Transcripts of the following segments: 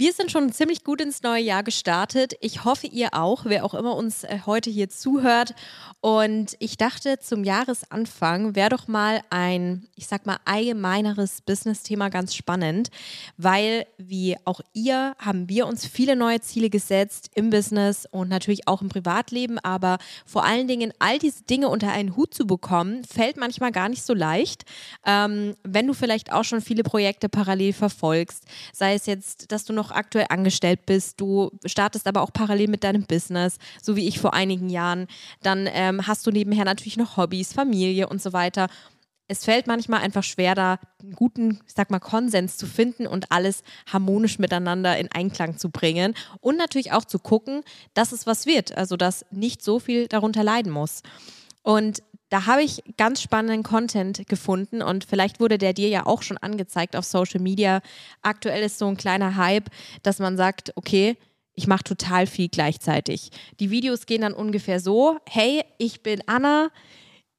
Wir sind schon ziemlich gut ins neue Jahr gestartet. Ich hoffe, ihr auch, wer auch immer uns äh, heute hier zuhört. Und ich dachte, zum Jahresanfang wäre doch mal ein, ich sag mal, allgemeineres Business-Thema ganz spannend, weil wie auch ihr haben wir uns viele neue Ziele gesetzt im Business und natürlich auch im Privatleben. Aber vor allen Dingen all diese Dinge unter einen Hut zu bekommen, fällt manchmal gar nicht so leicht. Ähm, wenn du vielleicht auch schon viele Projekte parallel verfolgst, sei es jetzt, dass du noch aktuell angestellt bist, du startest aber auch parallel mit deinem Business, so wie ich vor einigen Jahren, dann ähm, hast du nebenher natürlich noch Hobbys, Familie und so weiter. Es fällt manchmal einfach schwer, da einen guten, ich sag mal, Konsens zu finden und alles harmonisch miteinander in Einklang zu bringen. Und natürlich auch zu gucken, dass es was wird, also dass nicht so viel darunter leiden muss. Und da habe ich ganz spannenden Content gefunden und vielleicht wurde der dir ja auch schon angezeigt auf Social Media. Aktuell ist so ein kleiner Hype, dass man sagt, okay, ich mache total viel gleichzeitig. Die Videos gehen dann ungefähr so, hey, ich bin Anna,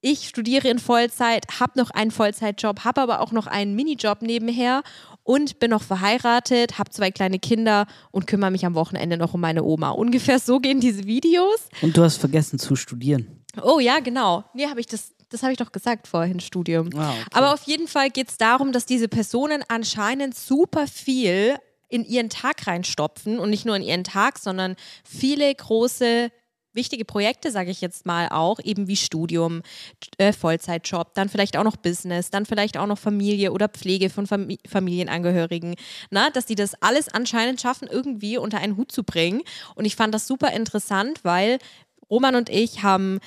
ich studiere in Vollzeit, habe noch einen Vollzeitjob, habe aber auch noch einen Minijob nebenher und bin noch verheiratet, habe zwei kleine Kinder und kümmere mich am Wochenende noch um meine Oma. Ungefähr so gehen diese Videos. Und du hast vergessen zu studieren. Oh ja, genau. Nee, habe ich das. Das habe ich doch gesagt vorhin, Studium. Ah, okay. Aber auf jeden Fall geht es darum, dass diese Personen anscheinend super viel in ihren Tag reinstopfen und nicht nur in ihren Tag, sondern viele große wichtige Projekte, sage ich jetzt mal auch, eben wie Studium, äh, Vollzeitjob, dann vielleicht auch noch Business, dann vielleicht auch noch Familie oder Pflege von Fam Familienangehörigen, na, dass die das alles anscheinend schaffen, irgendwie unter einen Hut zu bringen. Und ich fand das super interessant, weil Roman und ich haben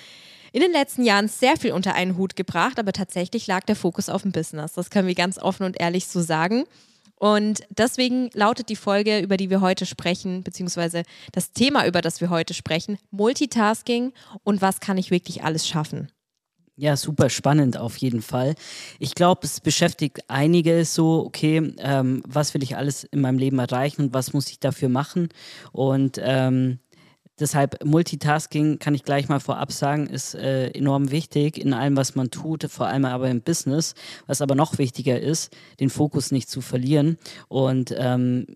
in den letzten Jahren sehr viel unter einen Hut gebracht, aber tatsächlich lag der Fokus auf dem Business. Das können wir ganz offen und ehrlich so sagen. Und deswegen lautet die Folge, über die wir heute sprechen, beziehungsweise das Thema, über das wir heute sprechen, Multitasking und was kann ich wirklich alles schaffen. Ja, super spannend auf jeden Fall. Ich glaube, es beschäftigt einige so, okay, ähm, was will ich alles in meinem Leben erreichen und was muss ich dafür machen? Und ähm, Deshalb Multitasking kann ich gleich mal vorab sagen, ist äh, enorm wichtig in allem, was man tut, vor allem aber im Business. Was aber noch wichtiger ist, den Fokus nicht zu verlieren. Und ähm,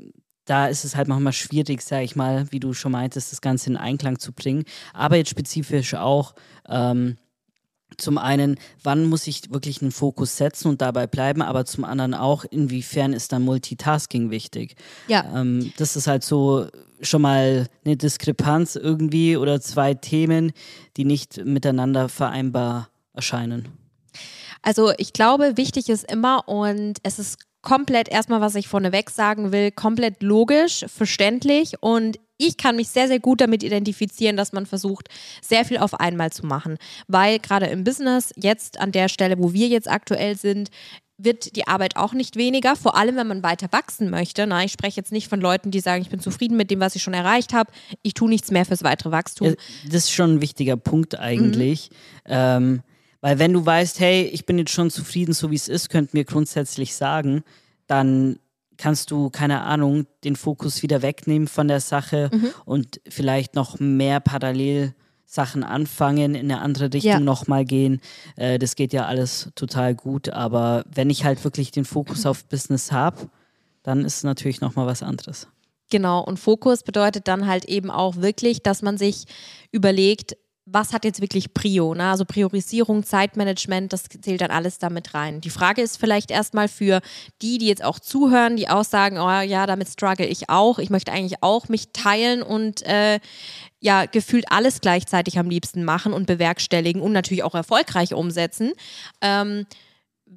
da ist es halt manchmal schwierig, sage ich mal, wie du schon meintest, das Ganze in Einklang zu bringen. Aber jetzt spezifisch auch ähm, zum einen, wann muss ich wirklich einen Fokus setzen und dabei bleiben, aber zum anderen auch, inwiefern ist dann Multitasking wichtig. Ja. Ähm, das ist halt so schon mal eine Diskrepanz irgendwie oder zwei Themen, die nicht miteinander vereinbar erscheinen. Also ich glaube, wichtig ist immer und es ist komplett erstmal, was ich vorneweg sagen will, komplett logisch, verständlich und ich kann mich sehr, sehr gut damit identifizieren, dass man versucht, sehr viel auf einmal zu machen. Weil gerade im Business, jetzt an der Stelle, wo wir jetzt aktuell sind, wird die Arbeit auch nicht weniger, vor allem wenn man weiter wachsen möchte. Na, ich spreche jetzt nicht von Leuten, die sagen, ich bin zufrieden mit dem, was ich schon erreicht habe, ich tue nichts mehr fürs weitere Wachstum. Ja, das ist schon ein wichtiger Punkt eigentlich. Mhm. Ähm, weil wenn du weißt, hey, ich bin jetzt schon zufrieden, so wie es ist, könnten wir grundsätzlich sagen, dann kannst du, keine Ahnung, den Fokus wieder wegnehmen von der Sache mhm. und vielleicht noch mehr parallel Sachen anfangen, in eine andere Richtung ja. nochmal gehen. Äh, das geht ja alles total gut. Aber wenn ich halt wirklich den Fokus auf Business habe, dann ist es natürlich nochmal was anderes. Genau, und Fokus bedeutet dann halt eben auch wirklich, dass man sich überlegt, was hat jetzt wirklich Prio? Ne? Also Priorisierung, Zeitmanagement, das zählt dann alles damit rein. Die Frage ist vielleicht erstmal für die, die jetzt auch zuhören, die auch sagen, oh ja, damit struggle ich auch. Ich möchte eigentlich auch mich teilen und äh, ja, gefühlt alles gleichzeitig am liebsten machen und bewerkstelligen und natürlich auch erfolgreich umsetzen. Ähm,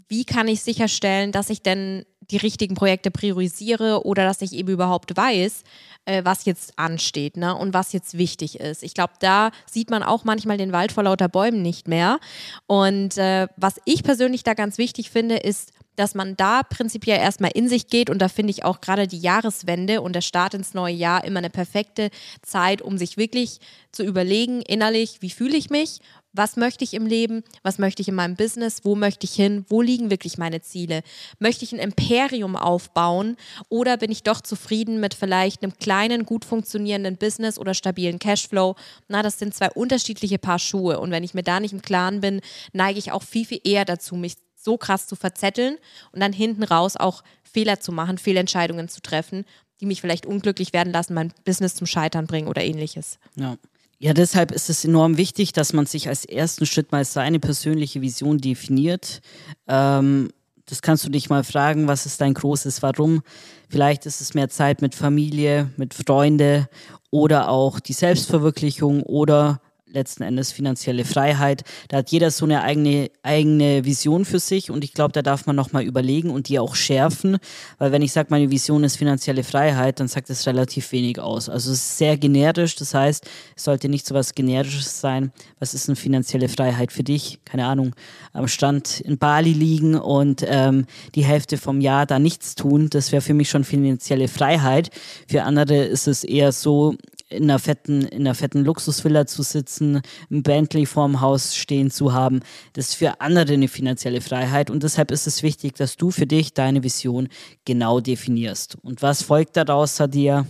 wie kann ich sicherstellen, dass ich denn die richtigen Projekte priorisiere oder dass ich eben überhaupt weiß, äh, was jetzt ansteht ne? und was jetzt wichtig ist. Ich glaube, da sieht man auch manchmal den Wald vor lauter Bäumen nicht mehr. Und äh, was ich persönlich da ganz wichtig finde, ist, dass man da prinzipiell erstmal in sich geht und da finde ich auch gerade die Jahreswende und der Start ins neue Jahr immer eine perfekte Zeit, um sich wirklich zu überlegen, innerlich, wie fühle ich mich was möchte ich im Leben? Was möchte ich in meinem Business? Wo möchte ich hin? Wo liegen wirklich meine Ziele? Möchte ich ein Imperium aufbauen oder bin ich doch zufrieden mit vielleicht einem kleinen, gut funktionierenden Business oder stabilen Cashflow? Na, das sind zwei unterschiedliche Paar Schuhe und wenn ich mir da nicht im Klaren bin, neige ich auch viel, viel eher dazu, mich so krass zu verzetteln und dann hinten raus auch Fehler zu machen, Fehlentscheidungen zu treffen, die mich vielleicht unglücklich werden lassen, mein Business zum Scheitern bringen oder ähnliches. Ja. Ja, deshalb ist es enorm wichtig, dass man sich als ersten Schritt mal seine persönliche Vision definiert. Ähm, das kannst du dich mal fragen, was ist dein großes Warum? Vielleicht ist es mehr Zeit mit Familie, mit Freunde oder auch die Selbstverwirklichung oder letzten Endes finanzielle Freiheit. Da hat jeder so eine eigene, eigene Vision für sich und ich glaube, da darf man nochmal überlegen und die auch schärfen, weil wenn ich sage, meine Vision ist finanzielle Freiheit, dann sagt das relativ wenig aus. Also es ist sehr generisch, das heißt, es sollte nicht so was Generisches sein. Was ist eine finanzielle Freiheit für dich? Keine Ahnung, am Stand in Bali liegen und ähm, die Hälfte vom Jahr da nichts tun, das wäre für mich schon finanzielle Freiheit. Für andere ist es eher so, in einer fetten, in einer fetten Luxusvilla zu sitzen, ein Bentley vorm Haus stehen zu haben. Das ist für andere eine finanzielle Freiheit und deshalb ist es wichtig, dass du für dich deine Vision genau definierst. Und was folgt daraus, Sadia?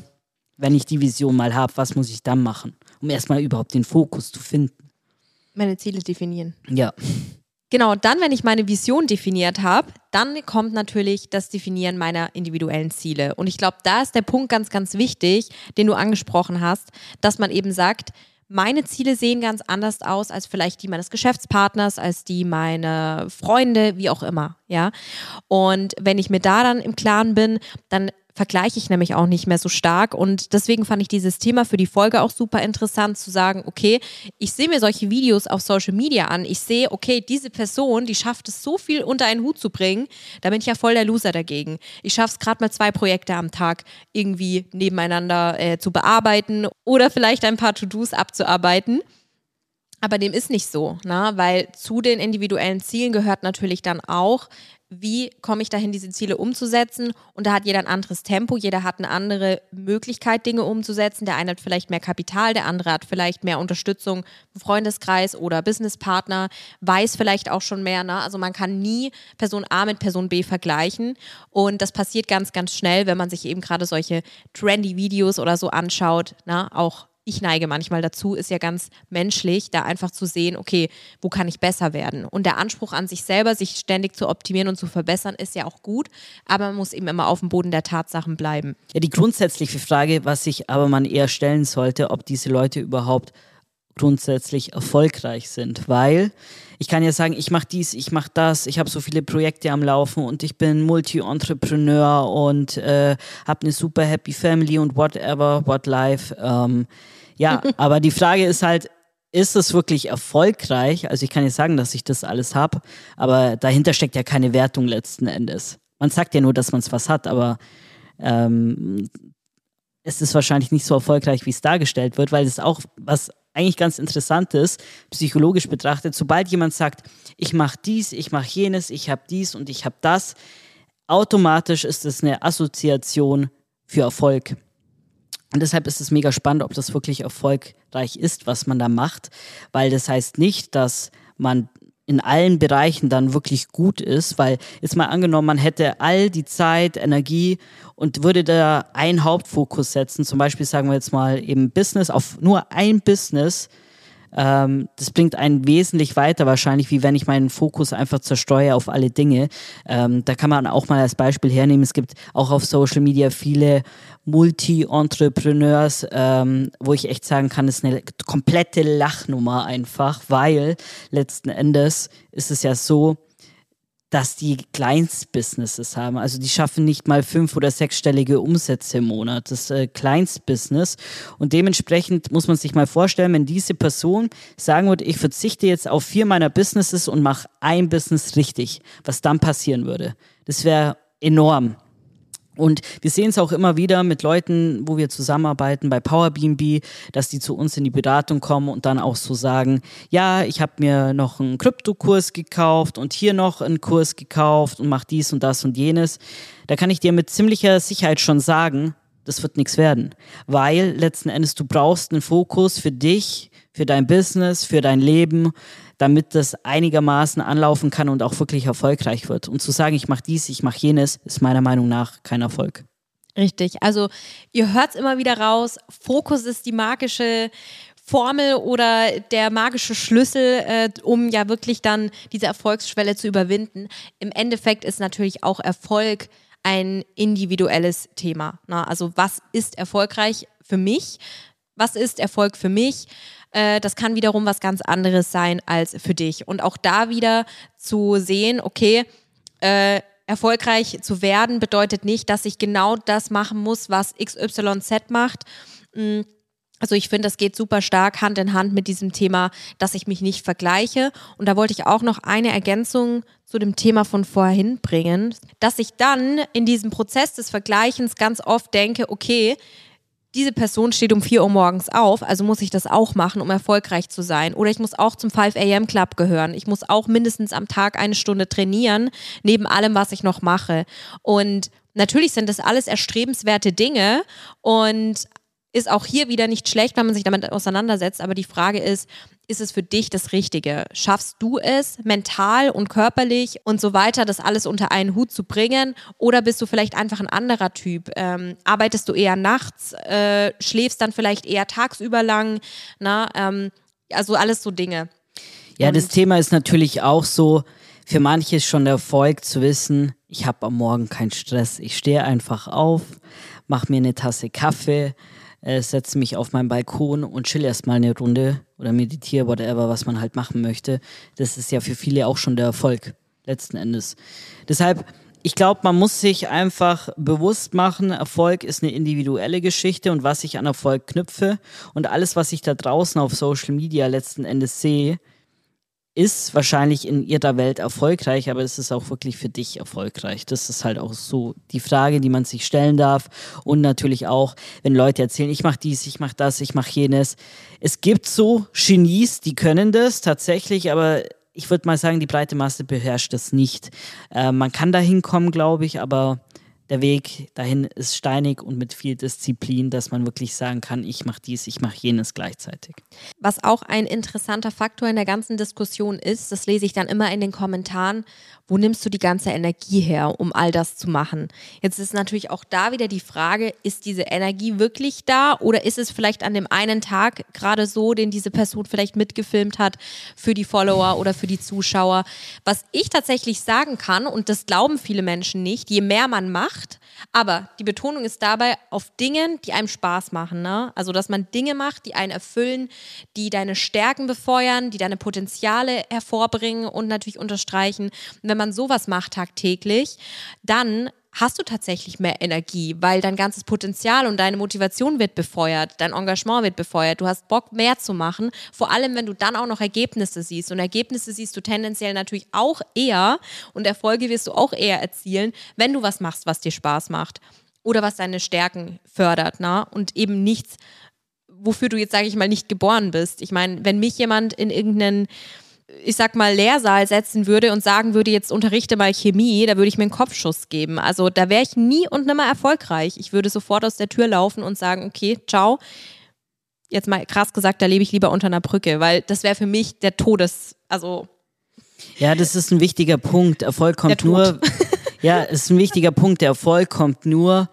Wenn ich die Vision mal habe, was muss ich dann machen, um erstmal überhaupt den Fokus zu finden? Meine Ziele definieren. Ja. Genau, dann, wenn ich meine Vision definiert habe, dann kommt natürlich das Definieren meiner individuellen Ziele. Und ich glaube, da ist der Punkt ganz, ganz wichtig, den du angesprochen hast, dass man eben sagt, meine Ziele sehen ganz anders aus als vielleicht die meines Geschäftspartners, als die meiner Freunde, wie auch immer, ja. Und wenn ich mir da dann im Klaren bin, dann vergleiche ich nämlich auch nicht mehr so stark. Und deswegen fand ich dieses Thema für die Folge auch super interessant zu sagen, okay, ich sehe mir solche Videos auf Social Media an. Ich sehe, okay, diese Person, die schafft es so viel unter einen Hut zu bringen, da bin ich ja voll der Loser dagegen. Ich schaffe es gerade mal zwei Projekte am Tag irgendwie nebeneinander äh, zu bearbeiten oder vielleicht ein paar To-Dos abzuarbeiten. Aber dem ist nicht so, ne? weil zu den individuellen Zielen gehört natürlich dann auch, wie komme ich dahin, diese Ziele umzusetzen? Und da hat jeder ein anderes Tempo, jeder hat eine andere Möglichkeit, Dinge umzusetzen. Der eine hat vielleicht mehr Kapital, der andere hat vielleicht mehr Unterstützung im Freundeskreis oder Businesspartner, weiß vielleicht auch schon mehr. Ne? Also man kann nie Person A mit Person B vergleichen. Und das passiert ganz, ganz schnell, wenn man sich eben gerade solche trendy Videos oder so anschaut, ne? auch ich neige manchmal dazu, ist ja ganz menschlich, da einfach zu sehen, okay, wo kann ich besser werden? Und der Anspruch an sich selber, sich ständig zu optimieren und zu verbessern, ist ja auch gut, aber man muss eben immer auf dem Boden der Tatsachen bleiben. Ja, die grundsätzliche Frage, was sich aber man eher stellen sollte, ob diese Leute überhaupt grundsätzlich erfolgreich sind, weil ich kann ja sagen, ich mache dies, ich mache das, ich habe so viele Projekte am Laufen und ich bin Multi-Entrepreneur und äh, habe eine super happy Family und whatever, what life. Ähm, ja, aber die Frage ist halt, ist es wirklich erfolgreich? Also ich kann ja sagen, dass ich das alles habe, aber dahinter steckt ja keine Wertung letzten Endes. Man sagt ja nur, dass man es was hat, aber ähm, es ist wahrscheinlich nicht so erfolgreich, wie es dargestellt wird, weil es auch was eigentlich ganz interessant ist, psychologisch betrachtet. Sobald jemand sagt, ich mache dies, ich mache jenes, ich habe dies und ich habe das, automatisch ist es eine Assoziation für Erfolg. Und deshalb ist es mega spannend, ob das wirklich erfolgreich ist, was man da macht, weil das heißt nicht, dass man in allen Bereichen dann wirklich gut ist, weil jetzt mal angenommen, man hätte all die Zeit, Energie und würde da einen Hauptfokus setzen, zum Beispiel sagen wir jetzt mal eben Business, auf nur ein Business, ähm, das bringt einen wesentlich weiter wahrscheinlich, wie wenn ich meinen Fokus einfach zerstreue auf alle Dinge. Ähm, da kann man auch mal als Beispiel hernehmen. Es gibt auch auf Social Media viele Multi-Entrepreneurs, ähm, wo ich echt sagen kann, das ist eine komplette Lachnummer einfach, weil letzten Endes ist es ja so, dass die Kleinstbusinesses haben. Also die schaffen nicht mal fünf- oder sechsstellige Umsätze im Monat. Das äh, Kleinstbusiness. Und dementsprechend muss man sich mal vorstellen, wenn diese Person sagen würde, ich verzichte jetzt auf vier meiner Businesses und mache ein Business richtig, was dann passieren würde. Das wäre enorm. Und wir sehen es auch immer wieder mit Leuten, wo wir zusammenarbeiten bei Power BNB, dass die zu uns in die Beratung kommen und dann auch so sagen, ja, ich habe mir noch einen Kryptokurs gekauft und hier noch einen Kurs gekauft und mach dies und das und jenes. Da kann ich dir mit ziemlicher Sicherheit schon sagen, das wird nichts werden, weil letzten Endes du brauchst einen Fokus für dich, für dein Business, für dein Leben damit das einigermaßen anlaufen kann und auch wirklich erfolgreich wird. Und zu sagen, ich mache dies, ich mache jenes, ist meiner Meinung nach kein Erfolg. Richtig. Also ihr hört es immer wieder raus. Fokus ist die magische Formel oder der magische Schlüssel, äh, um ja wirklich dann diese Erfolgsschwelle zu überwinden. Im Endeffekt ist natürlich auch Erfolg ein individuelles Thema. Na, also was ist erfolgreich für mich? Was ist Erfolg für mich? Äh, das kann wiederum was ganz anderes sein als für dich. Und auch da wieder zu sehen, okay, äh, erfolgreich zu werden bedeutet nicht, dass ich genau das machen muss, was XYZ macht. Mm, also ich finde, das geht super stark Hand in Hand mit diesem Thema, dass ich mich nicht vergleiche. Und da wollte ich auch noch eine Ergänzung zu dem Thema von vorhin bringen, dass ich dann in diesem Prozess des Vergleichens ganz oft denke, okay, diese Person steht um 4 Uhr morgens auf, also muss ich das auch machen, um erfolgreich zu sein. Oder ich muss auch zum 5 AM Club gehören. Ich muss auch mindestens am Tag eine Stunde trainieren, neben allem, was ich noch mache. Und natürlich sind das alles erstrebenswerte Dinge und ist auch hier wieder nicht schlecht, wenn man sich damit auseinandersetzt. Aber die Frage ist, ist es für dich das Richtige? Schaffst du es mental und körperlich und so weiter, das alles unter einen Hut zu bringen? Oder bist du vielleicht einfach ein anderer Typ? Ähm, arbeitest du eher nachts, äh, schläfst dann vielleicht eher tagsüber lang? Na, ähm, also alles so Dinge. Ja, und das Thema ist natürlich auch so, für manche ist schon der Erfolg zu wissen, ich habe am Morgen keinen Stress. Ich stehe einfach auf, mache mir eine Tasse Kaffee, äh, setze mich auf meinen Balkon und chill erstmal eine Runde oder meditiere, whatever, was man halt machen möchte. Das ist ja für viele auch schon der Erfolg, letzten Endes. Deshalb, ich glaube, man muss sich einfach bewusst machen, Erfolg ist eine individuelle Geschichte und was ich an Erfolg knüpfe und alles, was ich da draußen auf Social Media letzten Endes sehe, ist wahrscheinlich in ihrer Welt erfolgreich, aber es ist auch wirklich für dich erfolgreich. Das ist halt auch so die Frage, die man sich stellen darf. Und natürlich auch, wenn Leute erzählen, ich mache dies, ich mache das, ich mache jenes. Es gibt so Genies, die können das tatsächlich, aber ich würde mal sagen, die breite Masse beherrscht das nicht. Äh, man kann da hinkommen, glaube ich, aber der Weg dahin ist steinig und mit viel Disziplin, dass man wirklich sagen kann, ich mache dies, ich mache jenes gleichzeitig. Was auch ein interessanter Faktor in der ganzen Diskussion ist, das lese ich dann immer in den Kommentaren, wo nimmst du die ganze Energie her, um all das zu machen? Jetzt ist natürlich auch da wieder die Frage, ist diese Energie wirklich da oder ist es vielleicht an dem einen Tag gerade so, den diese Person vielleicht mitgefilmt hat für die Follower oder für die Zuschauer? Was ich tatsächlich sagen kann, und das glauben viele Menschen nicht, je mehr man macht, aber die Betonung ist dabei auf Dingen, die einem Spaß machen. Ne? Also, dass man Dinge macht, die einen erfüllen, die deine Stärken befeuern, die deine Potenziale hervorbringen und natürlich unterstreichen. Und wenn man sowas macht tagtäglich, dann hast du tatsächlich mehr Energie, weil dein ganzes Potenzial und deine Motivation wird befeuert, dein Engagement wird befeuert, du hast Bock mehr zu machen, vor allem wenn du dann auch noch Ergebnisse siehst und Ergebnisse siehst du tendenziell natürlich auch eher und Erfolge wirst du auch eher erzielen, wenn du was machst, was dir Spaß macht oder was deine Stärken fördert, na? und eben nichts, wofür du jetzt sage ich mal nicht geboren bist. Ich meine, wenn mich jemand in irgendeinen ich sag mal, Lehrsaal setzen würde und sagen würde, jetzt unterrichte mal Chemie, da würde ich mir einen Kopfschuss geben. Also da wäre ich nie und nimmer erfolgreich. Ich würde sofort aus der Tür laufen und sagen, okay, ciao. Jetzt mal krass gesagt, da lebe ich lieber unter einer Brücke, weil das wäre für mich der Todes, also. Ja, das ist ein wichtiger Punkt. Erfolg kommt nur. ja, es ist ein wichtiger Punkt. Der Erfolg kommt nur,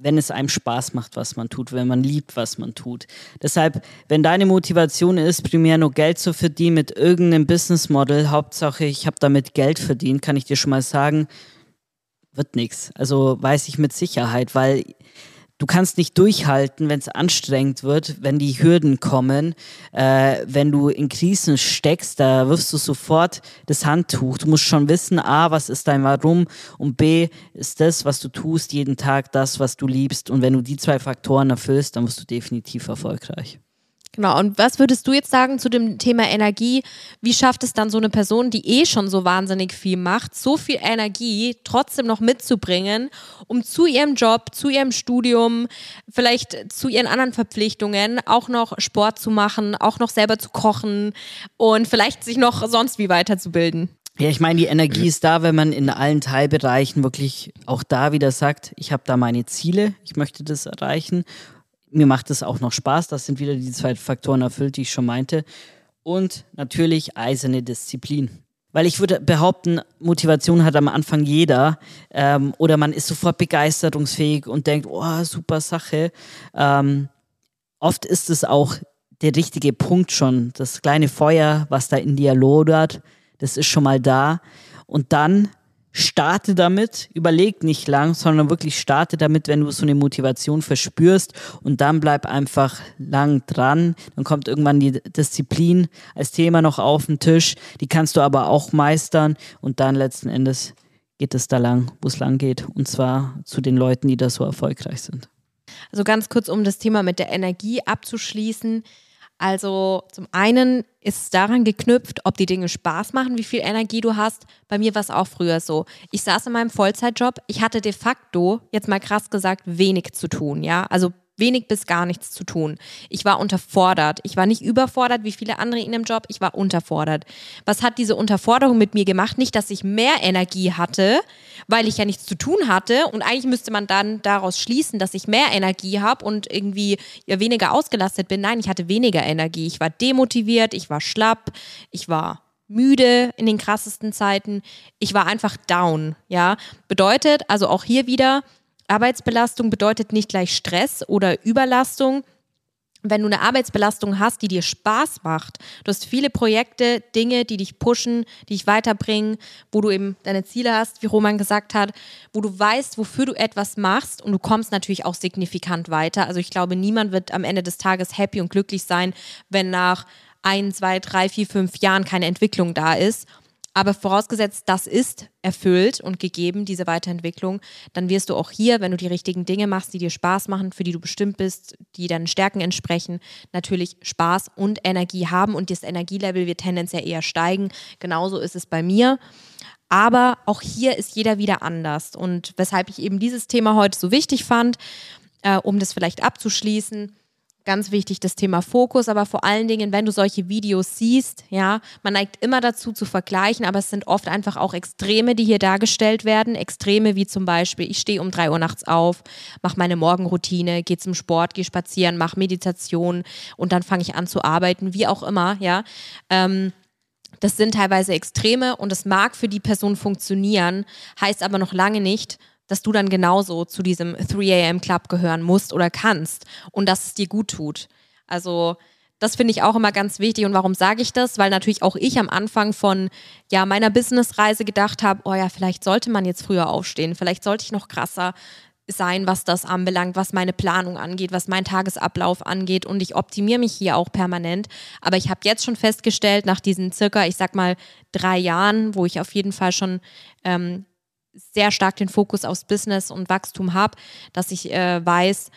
wenn es einem Spaß macht, was man tut, wenn man liebt, was man tut. Deshalb, wenn deine Motivation ist, primär nur Geld zu verdienen mit irgendeinem Business Model, Hauptsache ich habe damit Geld verdient, kann ich dir schon mal sagen, wird nichts. Also weiß ich mit Sicherheit, weil du kannst nicht durchhalten, wenn es anstrengend wird, wenn die Hürden kommen, äh, wenn du in Krisen steckst, da wirfst du sofort das Handtuch. Du musst schon wissen, a, was ist dein Warum und b, ist das, was du tust, jeden Tag das, was du liebst. Und wenn du die zwei Faktoren erfüllst, dann wirst du definitiv erfolgreich. Genau, und was würdest du jetzt sagen zu dem Thema Energie? Wie schafft es dann so eine Person, die eh schon so wahnsinnig viel macht, so viel Energie trotzdem noch mitzubringen, um zu ihrem Job, zu ihrem Studium, vielleicht zu ihren anderen Verpflichtungen auch noch Sport zu machen, auch noch selber zu kochen und vielleicht sich noch sonst wie weiterzubilden? Ja, ich meine, die Energie ist da, wenn man in allen Teilbereichen wirklich auch da wieder sagt, ich habe da meine Ziele, ich möchte das erreichen mir macht es auch noch Spaß. Das sind wieder die zwei Faktoren erfüllt, die ich schon meinte. Und natürlich eiserne Disziplin. Weil ich würde behaupten, Motivation hat am Anfang jeder ähm, oder man ist sofort begeisterungsfähig und denkt, oh, super Sache. Ähm, oft ist es auch der richtige Punkt schon, das kleine Feuer, was da in dir lodert, das ist schon mal da. Und dann starte damit, überleg nicht lang, sondern wirklich starte damit, wenn du so eine Motivation verspürst und dann bleib einfach lang dran. Dann kommt irgendwann die Disziplin als Thema noch auf den Tisch, die kannst du aber auch meistern und dann letzten Endes geht es da lang, wo es lang geht und zwar zu den Leuten, die da so erfolgreich sind. Also ganz kurz, um das Thema mit der Energie abzuschließen. Also zum einen ist es daran geknüpft, ob die Dinge Spaß machen, wie viel Energie du hast. Bei mir war es auch früher so. Ich saß in meinem Vollzeitjob, ich hatte de facto, jetzt mal krass gesagt, wenig zu tun, ja. Also wenig bis gar nichts zu tun. Ich war unterfordert. Ich war nicht überfordert wie viele andere in dem Job, ich war unterfordert. Was hat diese Unterforderung mit mir gemacht? Nicht, dass ich mehr Energie hatte, weil ich ja nichts zu tun hatte und eigentlich müsste man dann daraus schließen, dass ich mehr Energie habe und irgendwie ja weniger ausgelastet bin. Nein, ich hatte weniger Energie. Ich war demotiviert, ich war schlapp, ich war müde in den krassesten Zeiten. Ich war einfach down, ja. Bedeutet also auch hier wieder, Arbeitsbelastung bedeutet nicht gleich Stress oder Überlastung. Wenn du eine Arbeitsbelastung hast, die dir Spaß macht, du hast viele Projekte, Dinge, die dich pushen, die dich weiterbringen, wo du eben deine Ziele hast, wie Roman gesagt hat, wo du weißt, wofür du etwas machst und du kommst natürlich auch signifikant weiter. Also ich glaube, niemand wird am Ende des Tages happy und glücklich sein, wenn nach ein, zwei, drei, vier, fünf Jahren keine Entwicklung da ist. Aber vorausgesetzt, das ist erfüllt und gegeben, diese Weiterentwicklung, dann wirst du auch hier, wenn du die richtigen Dinge machst, die dir Spaß machen, für die du bestimmt bist, die deinen Stärken entsprechen, natürlich Spaß und Energie haben und das Energielevel wird tendenziell eher steigen. Genauso ist es bei mir. Aber auch hier ist jeder wieder anders. Und weshalb ich eben dieses Thema heute so wichtig fand, äh, um das vielleicht abzuschließen, ganz wichtig das Thema Fokus, aber vor allen Dingen, wenn du solche Videos siehst, ja, man neigt immer dazu zu vergleichen, aber es sind oft einfach auch Extreme, die hier dargestellt werden. Extreme wie zum Beispiel, ich stehe um drei Uhr nachts auf, mache meine Morgenroutine, gehe zum Sport, gehe spazieren, mache Meditation und dann fange ich an zu arbeiten, wie auch immer, ja. Ähm, das sind teilweise Extreme und es mag für die Person funktionieren, heißt aber noch lange nicht, dass du dann genauso zu diesem 3 am Club gehören musst oder kannst und dass es dir gut tut. Also das finde ich auch immer ganz wichtig. Und warum sage ich das? Weil natürlich auch ich am Anfang von ja, meiner Businessreise gedacht habe, oh ja, vielleicht sollte man jetzt früher aufstehen, vielleicht sollte ich noch krasser sein, was das anbelangt, was meine Planung angeht, was mein Tagesablauf angeht. Und ich optimiere mich hier auch permanent. Aber ich habe jetzt schon festgestellt, nach diesen circa, ich sag mal, drei Jahren, wo ich auf jeden Fall schon ähm, sehr stark den Fokus aufs Business und Wachstum habe, dass ich äh, weiß,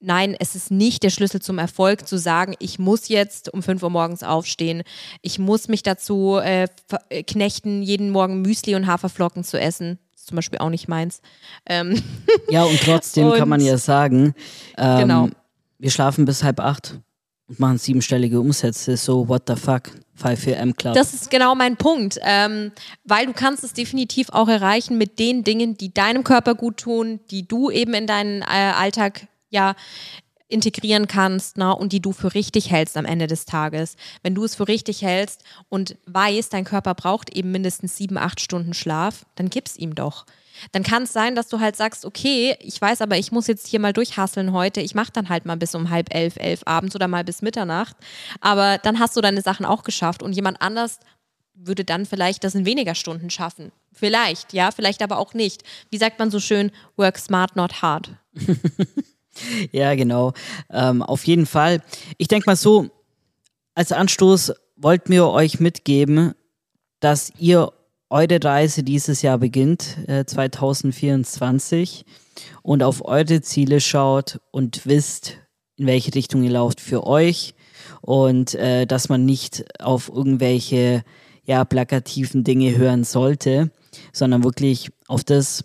nein, es ist nicht der Schlüssel zum Erfolg zu sagen, ich muss jetzt um 5 Uhr morgens aufstehen, ich muss mich dazu äh, äh, knechten, jeden Morgen Müsli und Haferflocken zu essen. Das ist zum Beispiel auch nicht meins. Ähm ja, und trotzdem und, kann man ja sagen, ähm, genau. wir schlafen bis halb acht und machen siebenstellige Umsätze. So, what the fuck? 5 Club. Das ist genau mein Punkt, ähm, weil du kannst es definitiv auch erreichen mit den Dingen, die deinem Körper gut tun, die du eben in deinen äh, Alltag ja integrieren kannst ne, und die du für richtig hältst am Ende des Tages. Wenn du es für richtig hältst und weißt, dein Körper braucht eben mindestens sieben, acht Stunden Schlaf, dann gib's ihm doch dann kann es sein, dass du halt sagst, okay, ich weiß aber, ich muss jetzt hier mal durchhasseln heute. Ich mache dann halt mal bis um halb elf, elf abends oder mal bis Mitternacht. Aber dann hast du deine Sachen auch geschafft und jemand anders würde dann vielleicht das in weniger Stunden schaffen. Vielleicht, ja, vielleicht aber auch nicht. Wie sagt man so schön, work smart, not hard. ja, genau. Ähm, auf jeden Fall. Ich denke mal so, als Anstoß wollten wir euch mitgeben, dass ihr eure Reise dieses Jahr beginnt, äh, 2024, und auf eure Ziele schaut und wisst, in welche Richtung ihr lauft für euch. Und äh, dass man nicht auf irgendwelche ja, plakativen Dinge hören sollte, sondern wirklich auf das,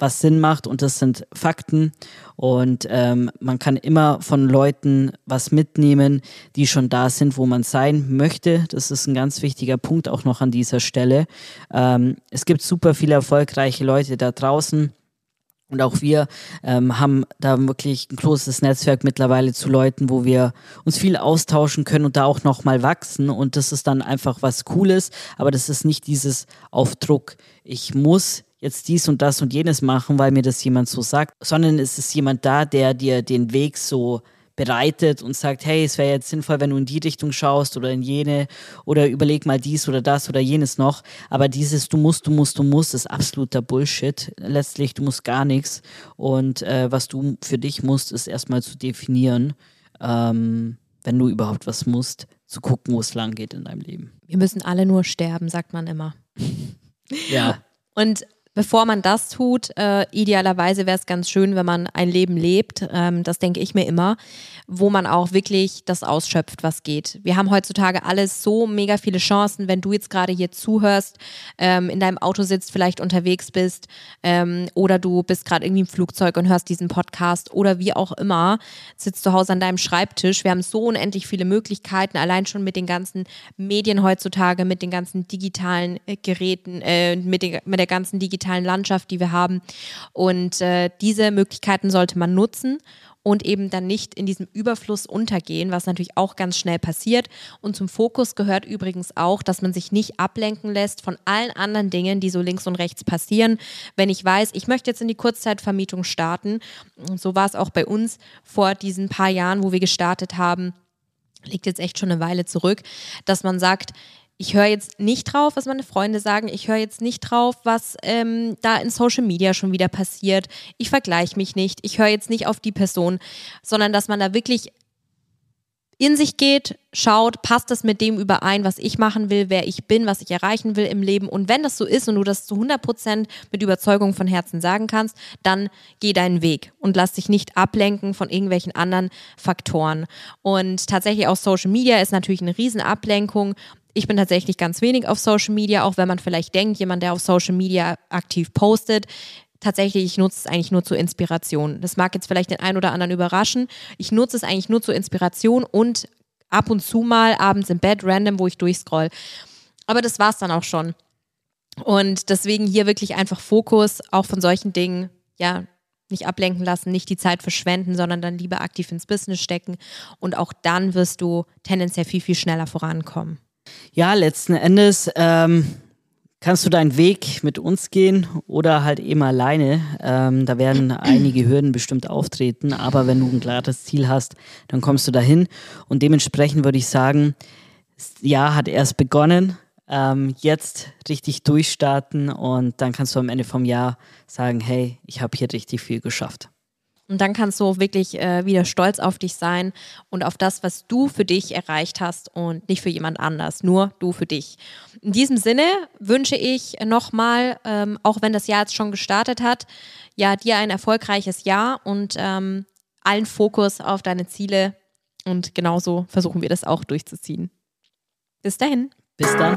was Sinn macht und das sind Fakten und ähm, man kann immer von Leuten was mitnehmen, die schon da sind, wo man sein möchte. Das ist ein ganz wichtiger Punkt auch noch an dieser Stelle. Ähm, es gibt super viele erfolgreiche Leute da draußen und auch wir ähm, haben da wirklich ein großes Netzwerk mittlerweile zu Leuten, wo wir uns viel austauschen können und da auch nochmal wachsen. Und das ist dann einfach was Cooles, aber das ist nicht dieses auf Druck. Ich muss jetzt dies und das und jenes machen, weil mir das jemand so sagt, sondern es ist jemand da, der dir den Weg so bereitet und sagt, hey, es wäre jetzt sinnvoll, wenn du in die Richtung schaust oder in jene oder überleg mal dies oder das oder jenes noch. Aber dieses du musst, du musst, du musst ist absoluter Bullshit. Letztlich, du musst gar nichts. Und äh, was du für dich musst, ist erstmal zu definieren, ähm, wenn du überhaupt was musst, zu gucken, wo es lang geht in deinem Leben. Wir müssen alle nur sterben, sagt man immer. Ja. Und bevor man das tut, äh, idealerweise wäre es ganz schön, wenn man ein Leben lebt, ähm, das denke ich mir immer, wo man auch wirklich das ausschöpft, was geht. Wir haben heutzutage alles so mega viele Chancen, wenn du jetzt gerade hier zuhörst, ähm, in deinem Auto sitzt, vielleicht unterwegs bist ähm, oder du bist gerade irgendwie im Flugzeug und hörst diesen Podcast oder wie auch immer, sitzt zu Hause an deinem Schreibtisch. Wir haben so unendlich viele Möglichkeiten, allein schon mit den ganzen Medien heutzutage, mit den ganzen digitalen äh, Geräten, äh, mit, den, mit der ganzen digitalen digitalen Landschaft, die wir haben. Und äh, diese Möglichkeiten sollte man nutzen und eben dann nicht in diesem Überfluss untergehen, was natürlich auch ganz schnell passiert. Und zum Fokus gehört übrigens auch, dass man sich nicht ablenken lässt von allen anderen Dingen, die so links und rechts passieren. Wenn ich weiß, ich möchte jetzt in die Kurzzeitvermietung starten, und so war es auch bei uns vor diesen paar Jahren, wo wir gestartet haben, liegt jetzt echt schon eine Weile zurück, dass man sagt, ich höre jetzt nicht drauf, was meine Freunde sagen. Ich höre jetzt nicht drauf, was ähm, da in Social Media schon wieder passiert. Ich vergleiche mich nicht. Ich höre jetzt nicht auf die Person, sondern dass man da wirklich in sich geht, schaut, passt das mit dem überein, was ich machen will, wer ich bin, was ich erreichen will im Leben. Und wenn das so ist und du das zu 100 Prozent mit Überzeugung von Herzen sagen kannst, dann geh deinen Weg und lass dich nicht ablenken von irgendwelchen anderen Faktoren. Und tatsächlich auch Social Media ist natürlich eine Riesenablenkung ich bin tatsächlich ganz wenig auf Social Media, auch wenn man vielleicht denkt, jemand, der auf Social Media aktiv postet. Tatsächlich, ich nutze es eigentlich nur zur Inspiration. Das mag jetzt vielleicht den einen oder anderen überraschen. Ich nutze es eigentlich nur zur Inspiration und ab und zu mal abends im Bett random, wo ich durchscroll. Aber das war es dann auch schon. Und deswegen hier wirklich einfach Fokus auch von solchen Dingen, ja, nicht ablenken lassen, nicht die Zeit verschwenden, sondern dann lieber aktiv ins Business stecken. Und auch dann wirst du tendenziell viel, viel schneller vorankommen. Ja, letzten Endes ähm, kannst du deinen Weg mit uns gehen oder halt eben alleine. Ähm, da werden einige Hürden bestimmt auftreten, aber wenn du ein klares Ziel hast, dann kommst du dahin. Und dementsprechend würde ich sagen, Jahr hat erst begonnen. Ähm, jetzt richtig durchstarten und dann kannst du am Ende vom Jahr sagen, hey, ich habe hier richtig viel geschafft. Und dann kannst du wirklich äh, wieder stolz auf dich sein und auf das, was du für dich erreicht hast und nicht für jemand anders, nur du für dich. In diesem Sinne wünsche ich nochmal, ähm, auch wenn das Jahr jetzt schon gestartet hat, ja, dir ein erfolgreiches Jahr und ähm, allen Fokus auf deine Ziele. Und genauso versuchen wir das auch durchzuziehen. Bis dahin. Bis dann.